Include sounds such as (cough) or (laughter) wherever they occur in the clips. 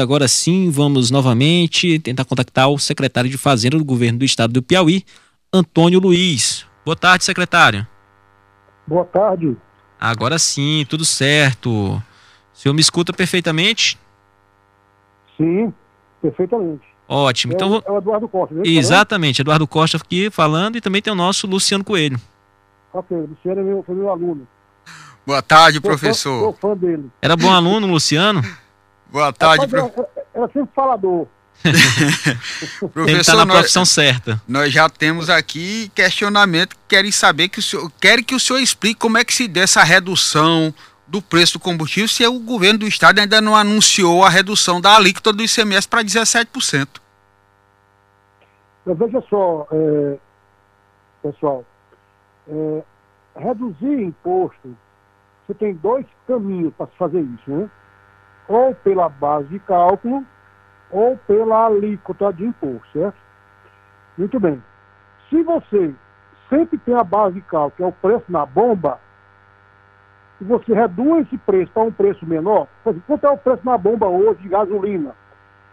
Agora sim, vamos novamente tentar contactar o secretário de Fazenda do governo do estado do Piauí, Antônio Luiz. Boa tarde, secretário. Boa tarde. Agora sim, tudo certo. O senhor me escuta perfeitamente? Sim, perfeitamente. Ótimo. Então, é, o, é o Eduardo Costa. Né? Exatamente, Eduardo Costa aqui falando e também tem o nosso Luciano Coelho. Ok, Luciano é meu, foi meu aluno. Boa tarde, professor. Sou fã dele. Era bom aluno, Luciano? (laughs) Boa tarde, professor. Era sempre falador. (laughs) professor, que estar na nós, profissão certa. Nós já temos aqui questionamento que querem saber que o senhor querem que o senhor explique como é que se deu essa redução do preço do combustível se o governo do estado ainda não anunciou a redução da alíquota do ICMS para 17%. Mas veja só, é, pessoal, é, reduzir imposto, você tem dois caminhos para se fazer isso, né? Ou pela base de cálculo ou pela alíquota de imposto, certo? Muito bem. Se você sempre tem a base de cálculo, que é o preço na bomba, e você reduz esse preço para um preço menor, por exemplo, quanto é o preço na bomba hoje de gasolina?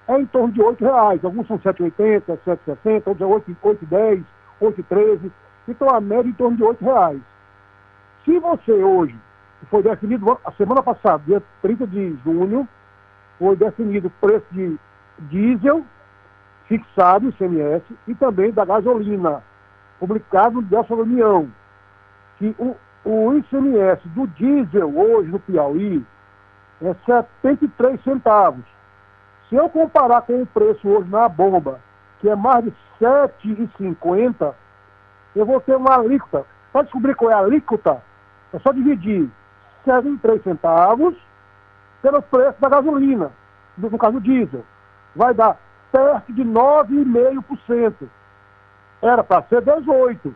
É em torno de R$ reais. Alguns são 7,80, 7,60, outros é 8,10, 8,13. Então a média é em torno de R$ reais. Se você hoje foi definido a semana passada, dia 30 de junho, foi definido o preço de diesel fixado, ICMS, e também da gasolina, publicado dessa União, que o, o ICMS do diesel hoje no Piauí é 73 centavos. Se eu comparar com o preço hoje na bomba, que é mais de 7,50, eu vou ter uma alíquota. Para descobrir qual é a alíquota, é só dividir 73 centavos pelo preço da gasolina, no caso diesel. Vai dar perto de 9,5%. Era para ser 18%.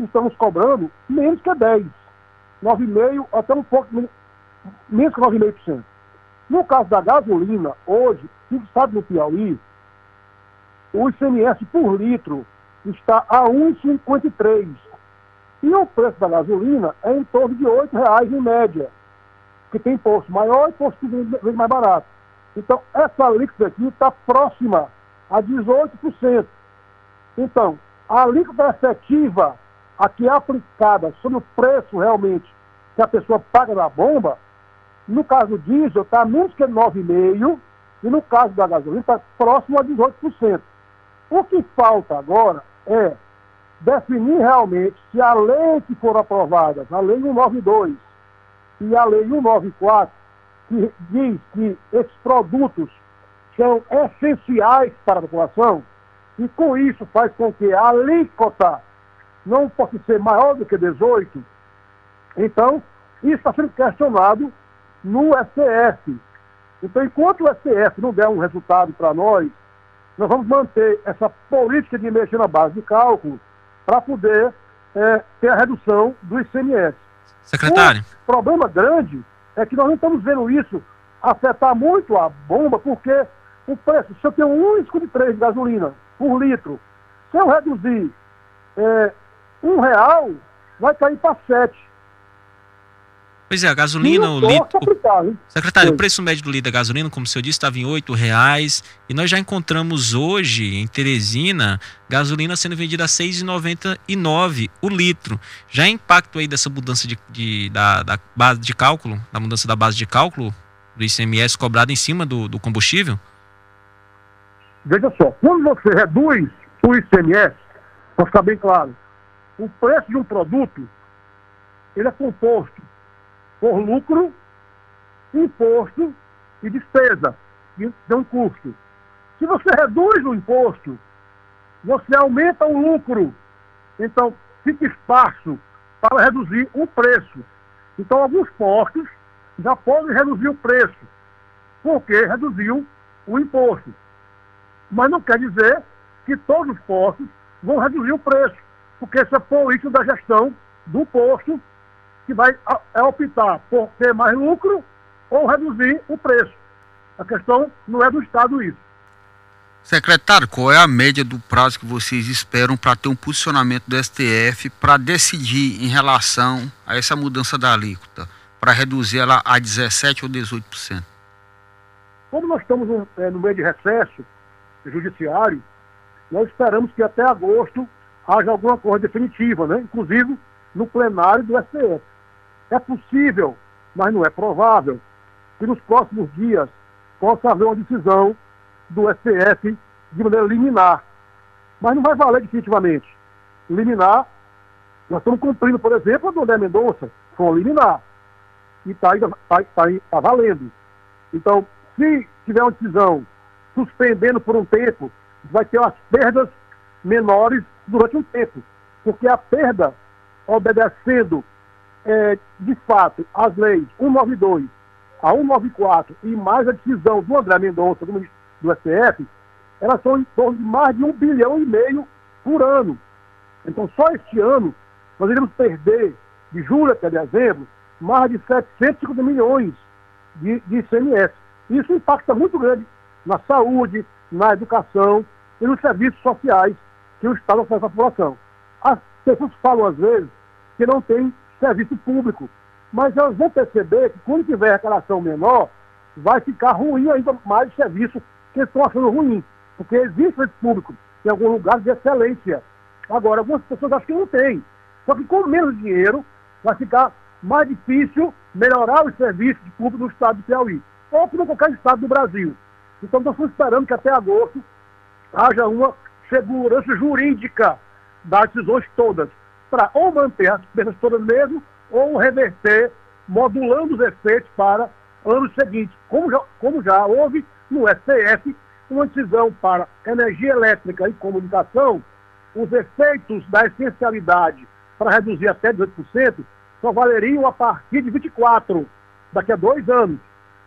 Estamos cobrando menos que 10%. 9,5% até um pouco menos que 9,5%. No caso da gasolina, hoje, se sabe no Piauí, o ICMS por litro está a 1,53. E o preço da gasolina é em torno de R$ reais em média, que tem imposto maior e imposto que vem mais barato. Então, essa alíquota aqui está próxima a 18%. Então, a alíquota efetiva, a que é aplicada sobre o preço realmente que a pessoa paga na bomba, no caso do diesel está menos que 9,5% e no caso da gasolina está próximo a 18%. O que falta agora é definir realmente se a lei que for aprovada, a lei 192 e a lei 194, que diz que esses produtos são essenciais para a população, e com isso faz com que a alíquota não possa ser maior do que 18, então isso está sendo questionado no STF. Então, enquanto o STF não der um resultado para nós, nós vamos manter essa política de mexer na base de cálculo para poder é, ter a redução do ICMS. Secretário. Problema grande é que nós não estamos vendo isso afetar muito a bomba, porque o preço, se eu tenho 1,53 de gasolina por litro, se eu reduzir é, um real, vai cair para 7. Pois é, a gasolina, o litro. Secretário, o preço médio do litro da gasolina, como o senhor disse, estava em R$ reais e nós já encontramos hoje em Teresina gasolina sendo vendida a R$ 6,99 o litro. Já é impacto aí dessa mudança de, de, da, da, base de cálculo, da mudança da base de cálculo do ICMS cobrado em cima do, do combustível? Veja só, quando você reduz o ICMS, para ficar bem claro, o preço de um produto ele é composto por lucro, imposto e despesa, que dão custo. Se você reduz o imposto, você aumenta o lucro. Então, fica espaço para reduzir o preço. Então, alguns postos já podem reduzir o preço, porque reduziu o imposto. Mas não quer dizer que todos os postos vão reduzir o preço, porque isso é político da gestão do posto que vai é optar por ter mais lucro ou reduzir o preço. A questão não é do Estado isso. Secretário, qual é a média do prazo que vocês esperam para ter um posicionamento do STF para decidir em relação a essa mudança da alíquota, para reduzir ela a 17% ou 18%? Como nós estamos no, é, no meio de recesso judiciário, nós esperamos que até agosto haja alguma coisa definitiva, né? inclusive no plenário do STF. É possível, mas não é provável, que nos próximos dias possa haver uma decisão do STF de maneira liminar. Mas não vai valer definitivamente. Liminar, nós estamos cumprindo, por exemplo, a do André Mendonça, uma liminar. E está tá, tá, tá valendo. Então, se tiver uma decisão suspendendo por um tempo, vai ter as perdas menores durante um tempo. Porque a perda, obedecendo é, de fato as leis 192 a 194 e mais a decisão do André Mendonça, do, do STF, elas são em torno de mais de um bilhão e meio por ano. Então, só este ano, nós iremos perder, de julho até dezembro, mais de 750 milhões de, de ICMS. Isso impacta muito grande na saúde, na educação e nos serviços sociais que o Estado oferece à população. As pessoas falam, às vezes, que não tem serviço público, mas elas vão perceber que quando tiver arrecadação menor, vai ficar ruim ainda mais o serviço que estão achando ruim, porque existe serviço público em algum lugar de excelência. Agora, algumas pessoas acham que não tem. Só que com menos dinheiro, vai ficar mais difícil melhorar os serviços públicos no estado do Piauí, ou em qualquer estado do Brasil. Então, nós estamos esperando que até agosto haja uma segurança jurídica das decisões todas, para ou manter as perdas todas mesmo, ou reverter, modulando os efeitos para anos seguintes, como já, como já houve no STF uma decisão para energia elétrica e comunicação, os efeitos da essencialidade para reduzir até 18% só valeriam a partir de 24, daqui a dois anos.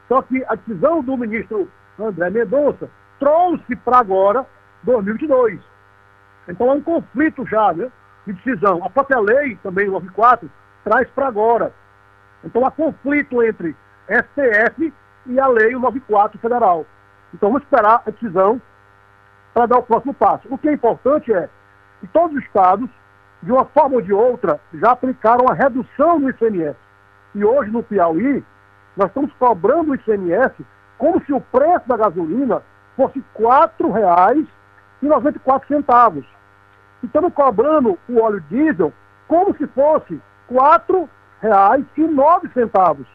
Só que a decisão do ministro André Mendonça trouxe para agora 2022. Então é um conflito já né, de decisão. A própria lei, também, 94, traz para agora. Então há conflito entre STF e a lei 94 federal. Então vamos esperar a decisão para dar o próximo passo. O que é importante é que todos os estados, de uma forma ou de outra, já aplicaram a redução do ICMS. E hoje no Piauí, nós estamos cobrando o ICMS como se o preço da gasolina fosse R$ 4,94. Estamos cobrando o óleo diesel como se fosse R$ 4,09.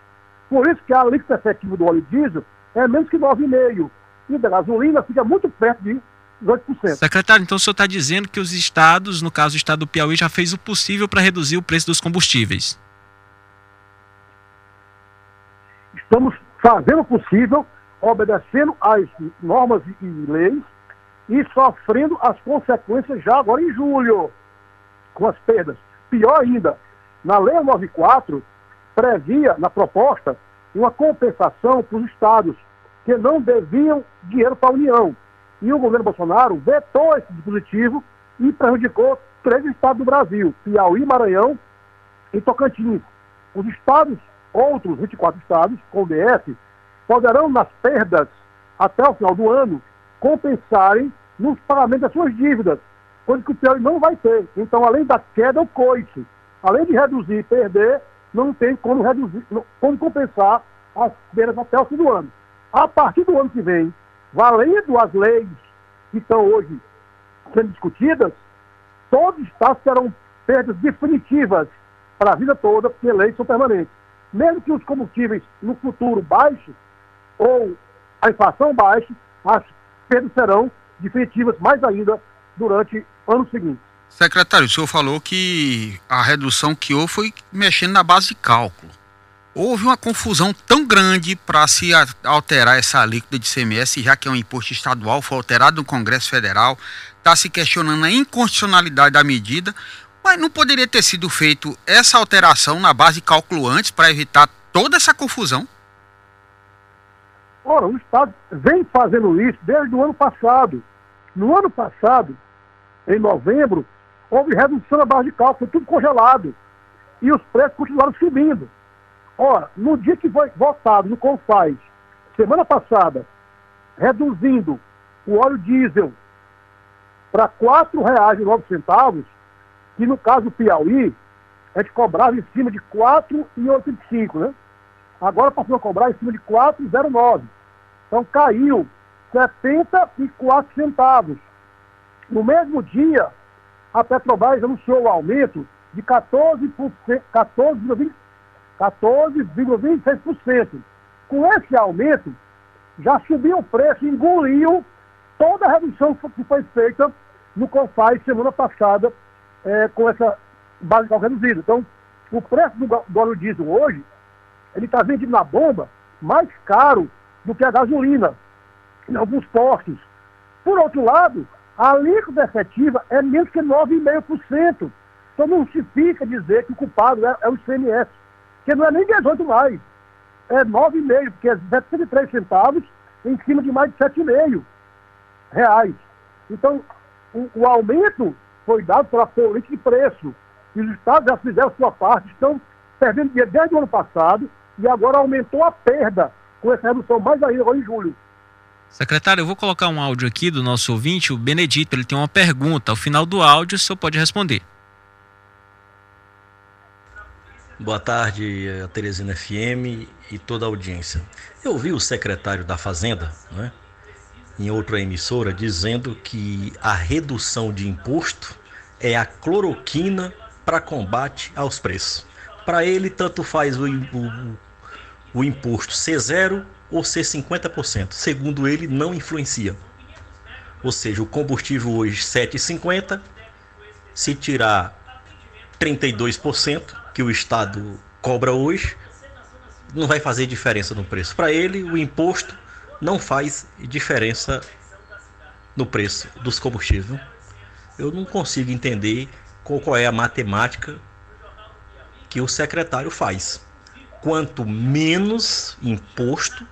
Por isso que a alíquota efetiva do óleo diesel é menos que 9,5%. E da gasolina fica muito perto de 18%. Secretário, então o senhor está dizendo que os estados, no caso o estado do Piauí, já fez o possível para reduzir o preço dos combustíveis. Estamos fazendo o possível obedecendo às normas e leis e sofrendo as consequências já agora em julho, com as perdas. Pior ainda, na Lei 94, previa, na proposta, uma compensação para os estados que não deviam dinheiro para a União. E o governo Bolsonaro vetou esse dispositivo e prejudicou três estados do Brasil, Piauí, Maranhão e Tocantins. Os estados, outros 24 estados, com o DF, poderão, nas perdas até o final do ano, compensarem nos pagamentos das suas dívidas, coisa que o Piauí não vai ter. Então, além da queda, o coice. Além de reduzir e perder, não tem como reduzir, como compensar as perdas até o fim do ano. A partir do ano que vem, valendo as leis que estão hoje sendo discutidas, todos os estados terão perdas definitivas para a vida toda, porque leis são permanentes. Mesmo que os combustíveis no futuro baixem, ou a inflação baixe, as serão definitivas mais ainda durante anos seguintes. Secretário, o senhor falou que a redução que houve foi mexendo na base de cálculo. Houve uma confusão tão grande para se alterar essa alíquota de CMS, já que é um imposto estadual, foi alterado no Congresso Federal, está se questionando a inconstitucionalidade da medida, mas não poderia ter sido feito essa alteração na base de cálculo antes para evitar toda essa confusão? Ora, o Estado vem fazendo isso desde o ano passado. No ano passado, em novembro, houve redução da base de cálculo, foi tudo congelado. E os preços continuaram subindo. Ora, no dia que foi votado no CONFAS, semana passada, reduzindo o óleo diesel para R$ 4,09, que no caso do Piauí, a gente cobrava em cima de R$ 4,85, né? Agora passou a cobrar em cima de 4,09. Então caiu 74 centavos. No mesmo dia, a Petrobras anunciou o aumento de 14,26%. 14, 14,26%. Com esse aumento, já subiu o preço, engoliu toda a redução que foi feita no CONFAI semana passada é, com essa base reduzida. Então, o preço do, do óleo diesel hoje, ele está vendido na bomba mais caro do que a gasolina, em alguns postos. Por outro lado, a alíquota efetiva é menos que 9,5%. Então não justifica dizer que o culpado é, é o ICMS, que não é nem 18 mais. É 9,5, porque é 73 centavos em cima de mais de 7,5 reais. Então, o, o, aumento foi dado pela política de preço. E os estados já fizeram sua parte, estão perdendo dinheiro desde o ano passado e agora aumentou a perda com essa redução mais ainda agora em julho. Secretário, eu vou colocar um áudio aqui do nosso ouvinte, o Benedito, ele tem uma pergunta. Ao final do áudio, o senhor pode responder. Boa tarde, a Teresina FM e toda a audiência. Eu vi o secretário da Fazenda, né, em outra emissora, dizendo que a redução de imposto é a cloroquina para combate aos preços. Para ele, tanto faz o, o, o imposto ser zero ou ser 50%. Segundo ele, não influencia. Ou seja, o combustível hoje 7,50, se tirar 32%, que o Estado cobra hoje, não vai fazer diferença no preço. Para ele, o imposto não faz diferença no preço dos combustíveis. Eu não consigo entender qual, qual é a matemática que o secretário faz. Quanto menos imposto,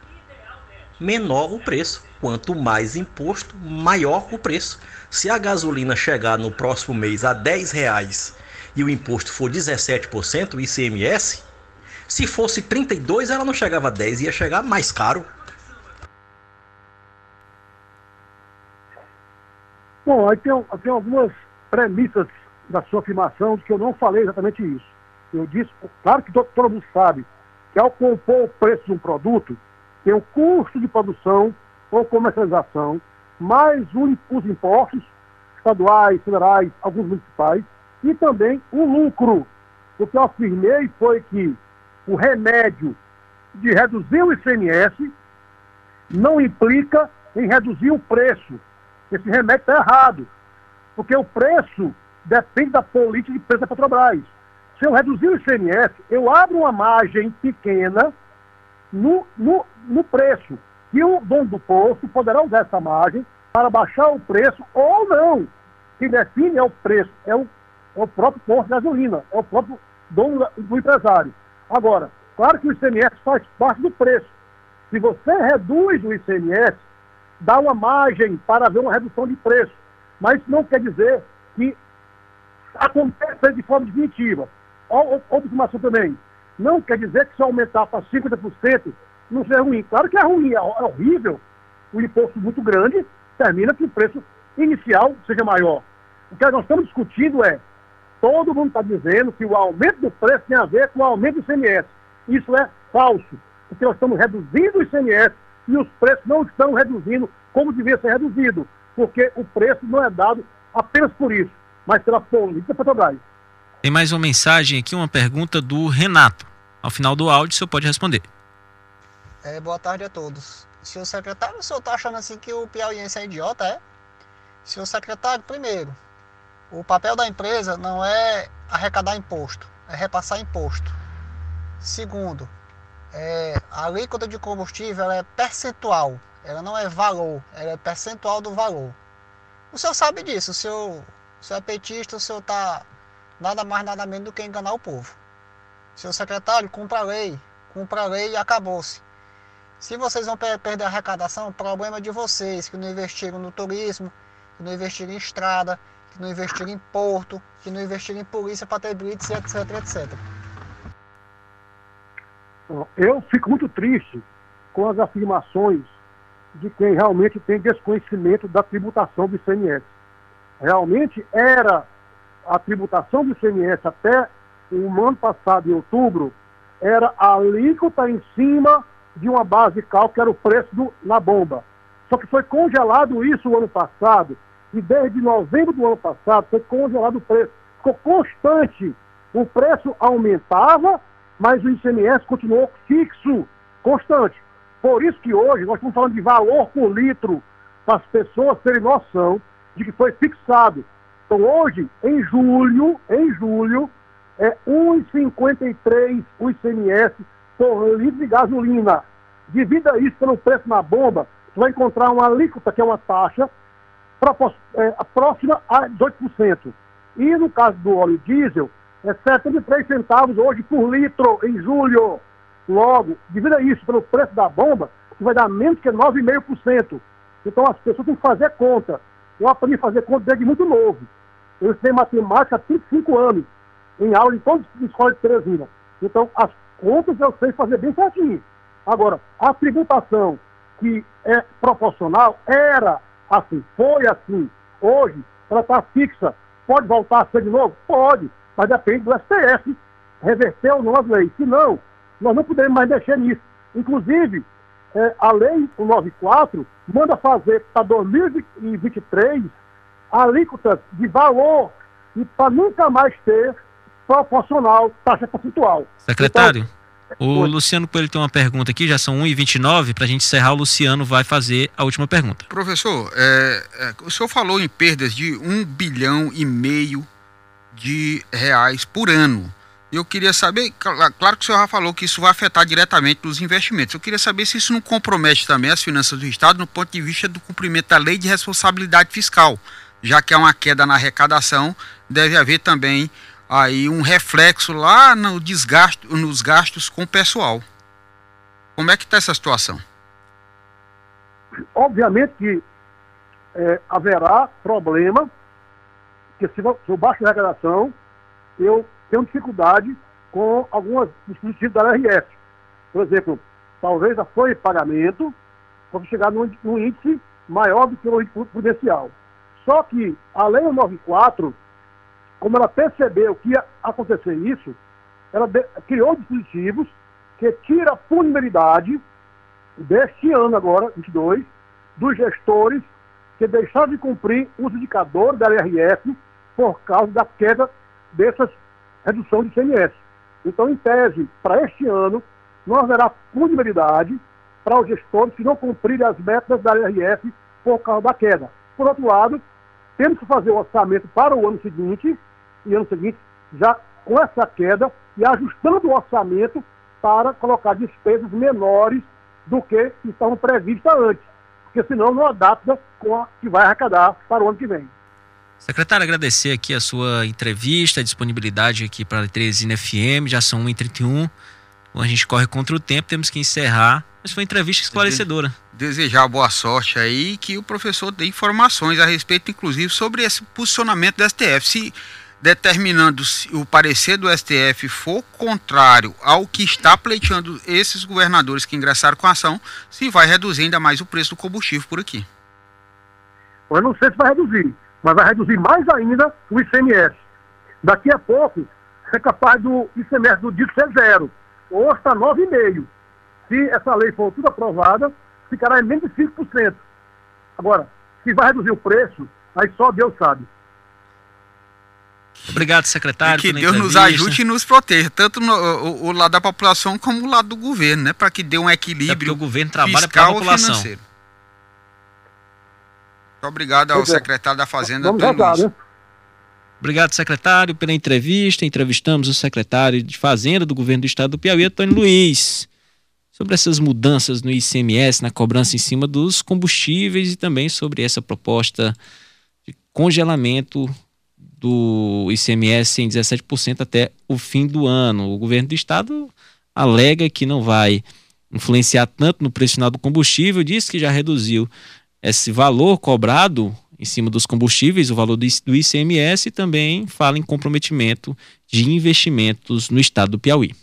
menor o preço. Quanto mais imposto, maior o preço. Se a gasolina chegar no próximo mês a 10 reais e o imposto for 17%, o ICMS, se fosse 32, ela não chegava a 10, ia chegar mais caro. Bom, aí tem, tem algumas premissas da sua afirmação que eu não falei exatamente isso. Eu disse, claro que todo mundo sabe que ao compor o preço de um produto, tem o custo de produção ou comercialização, mais os impostos estaduais, federais, alguns municipais, e também o lucro. O que eu afirmei foi que o remédio de reduzir o ICMS não implica em reduzir o preço. Esse remédio está errado, porque o preço depende da política de preço da Petrobras. Se eu reduzir o ICMS, eu abro uma margem pequena no, no, no preço. E o dono do posto poderá usar essa margem para baixar o preço ou não. Quem define é o preço, é o é o próprio posto de gasolina, é o próprio dono do empresário. Agora, claro que o ICMS faz parte do preço. Se você reduz o ICMS, dá uma margem para haver uma redução de preço. Mas isso não quer dizer que aconteça de forma definitiva. Outra informação também. Não quer dizer que se aumentar para 50% não seja ruim. Claro que é ruim, é, é horrível. O imposto muito grande termina que o preço inicial seja maior. O que nós estamos discutindo é todo mundo está dizendo que o aumento do preço tem a ver com o aumento do ICMS. Isso é falso, porque nós estamos reduzindo o ICMS e os preços não estão reduzindo como devia ser reduzido, porque o preço não é dado apenas por isso, mas pela política Petrobras. Tem mais uma mensagem aqui, uma pergunta do Renato. Ao final do áudio, o senhor pode responder. É, boa tarde a todos. Senhor secretário, o senhor está achando assim que o piauiense é idiota, é? Senhor secretário, primeiro, o papel da empresa não é arrecadar imposto, é repassar imposto. Segundo, é, a alíquota de combustível é percentual, ela não é valor, ela é percentual do valor. O senhor sabe disso, o senhor, o senhor é petista, o senhor está nada mais nada menos do que enganar o povo. Senhor secretário, cumpra a lei, cumpra a lei e acabou-se. Se vocês vão perder a arrecadação, o problema é de vocês que não investiram no turismo, que não investiram em estrada, que não investiram em porto, que não investiram em polícia para ter blitz, etc, etc. Eu fico muito triste com as afirmações de quem realmente tem desconhecimento da tributação do ICMS. Realmente era a tributação do ICMS até o ano passado, em outubro, era a alíquota em cima de uma base de cálculo, que era o preço do, na bomba. Só que foi congelado isso o ano passado, e desde novembro do ano passado foi congelado o preço. Ficou constante. O preço aumentava, mas o ICMS continuou fixo, constante. Por isso que hoje nós estamos falando de valor por litro, para as pessoas terem noção de que foi fixado. Então hoje, em julho, em julho, é 1,53 o ICMS por litro de gasolina. Divida isso pelo preço na bomba, você vai encontrar uma alíquota, que é uma taxa é, próxima a 18%. E no caso do óleo diesel, é 73 centavos hoje por litro em julho. Logo, divida isso pelo preço da bomba, que vai dar menos que 9,5%. Então as pessoas têm que fazer conta. Eu aprendi a fazer conta desde muito novo. Eu estudei matemática há 35 anos, em aula em todas as escolas de Teresina. Então, as contas eu sei fazer bem certinho. Agora, a tributação que é proporcional era assim, foi assim. Hoje, ela está fixa. Pode voltar a ser de novo? Pode, mas depende do STF reverter ou não as leis. Se não, nós não podemos mais mexer nisso. Inclusive, é, a lei 194 manda fazer para 2023 alíquotas de valor e para nunca mais ter proporcional taxa percentual. Secretário, então, o Luciano Coelho tem uma pergunta aqui, já são 1h29, para a gente encerrar, o Luciano vai fazer a última pergunta. Professor, é, é, o senhor falou em perdas de 1 bilhão e meio de reais por ano. Eu queria saber, claro que o senhor já falou que isso vai afetar diretamente os investimentos. Eu queria saber se isso não compromete também as finanças do Estado no ponto de vista do cumprimento da lei de responsabilidade fiscal, já que há uma queda na arrecadação, deve haver também aí um reflexo lá no desgaste, nos gastos com o pessoal. Como é que está essa situação? Obviamente que é, haverá problema, que se eu baixo a arrecadação, eu tenho dificuldade com alguns dispositivos da LRF. Por exemplo, talvez a folha de pagamento possa chegar num, num índice maior do que o índice prudencial. Só que a Lei 94, como ela percebeu que ia acontecer isso, ela criou dispositivos que tira a punibilidade deste ano agora, 22, dos gestores que deixaram de cumprir os indicadores da LRF por causa da queda dessas redução de ICMS. Então, em tese, para este ano, não haverá punibilidade para os gestores que não cumprirem as metas da LRF por causa da queda. Por outro lado, temos que fazer o orçamento para o ano seguinte, e ano seguinte, já com essa queda, e ajustando o orçamento para colocar despesas menores do que estavam previstas antes. Porque senão não adapta com a que vai arrecadar para o ano que vem. Secretário, agradecer aqui a sua entrevista, a disponibilidade aqui para a Teresina FM, já são 1h31. A gente corre contra o tempo, temos que encerrar. Mas foi uma entrevista esclarecedora. Desejar boa sorte aí que o professor dê informações a respeito, inclusive, sobre esse posicionamento do STF. Se determinando se o parecer do STF for contrário ao que está pleiteando esses governadores que ingressaram com a ação, se vai reduzir ainda mais o preço do combustível por aqui. Eu não sei se vai reduzir mas vai reduzir mais ainda o ICMS. Daqui a pouco, é capaz do ICMS do dito ser zero. Hoje está 9,5%. Se essa lei for tudo aprovada, ficará em menos de 5%. Agora, se vai reduzir o preço, aí só Deus sabe. Obrigado, secretário. E que Deus nos ajude e nos proteja, tanto no, o, o, lado da população como o lado do governo, né? Para que dê um equilíbrio. É o governo trabalha para a população. Financeiro. Muito obrigado ao é. secretário da Fazenda, Vamos Antônio né? Obrigado, secretário, pela entrevista. Entrevistamos o secretário de Fazenda do governo do estado do Piauí, Antônio Luiz, sobre essas mudanças no ICMS, na cobrança em cima dos combustíveis e também sobre essa proposta de congelamento do ICMS em 17% até o fim do ano. O governo do estado alega que não vai influenciar tanto no preço final do combustível, diz que já reduziu esse valor cobrado em cima dos combustíveis, o valor do ICMS, e também fala em comprometimento de investimentos no estado do Piauí.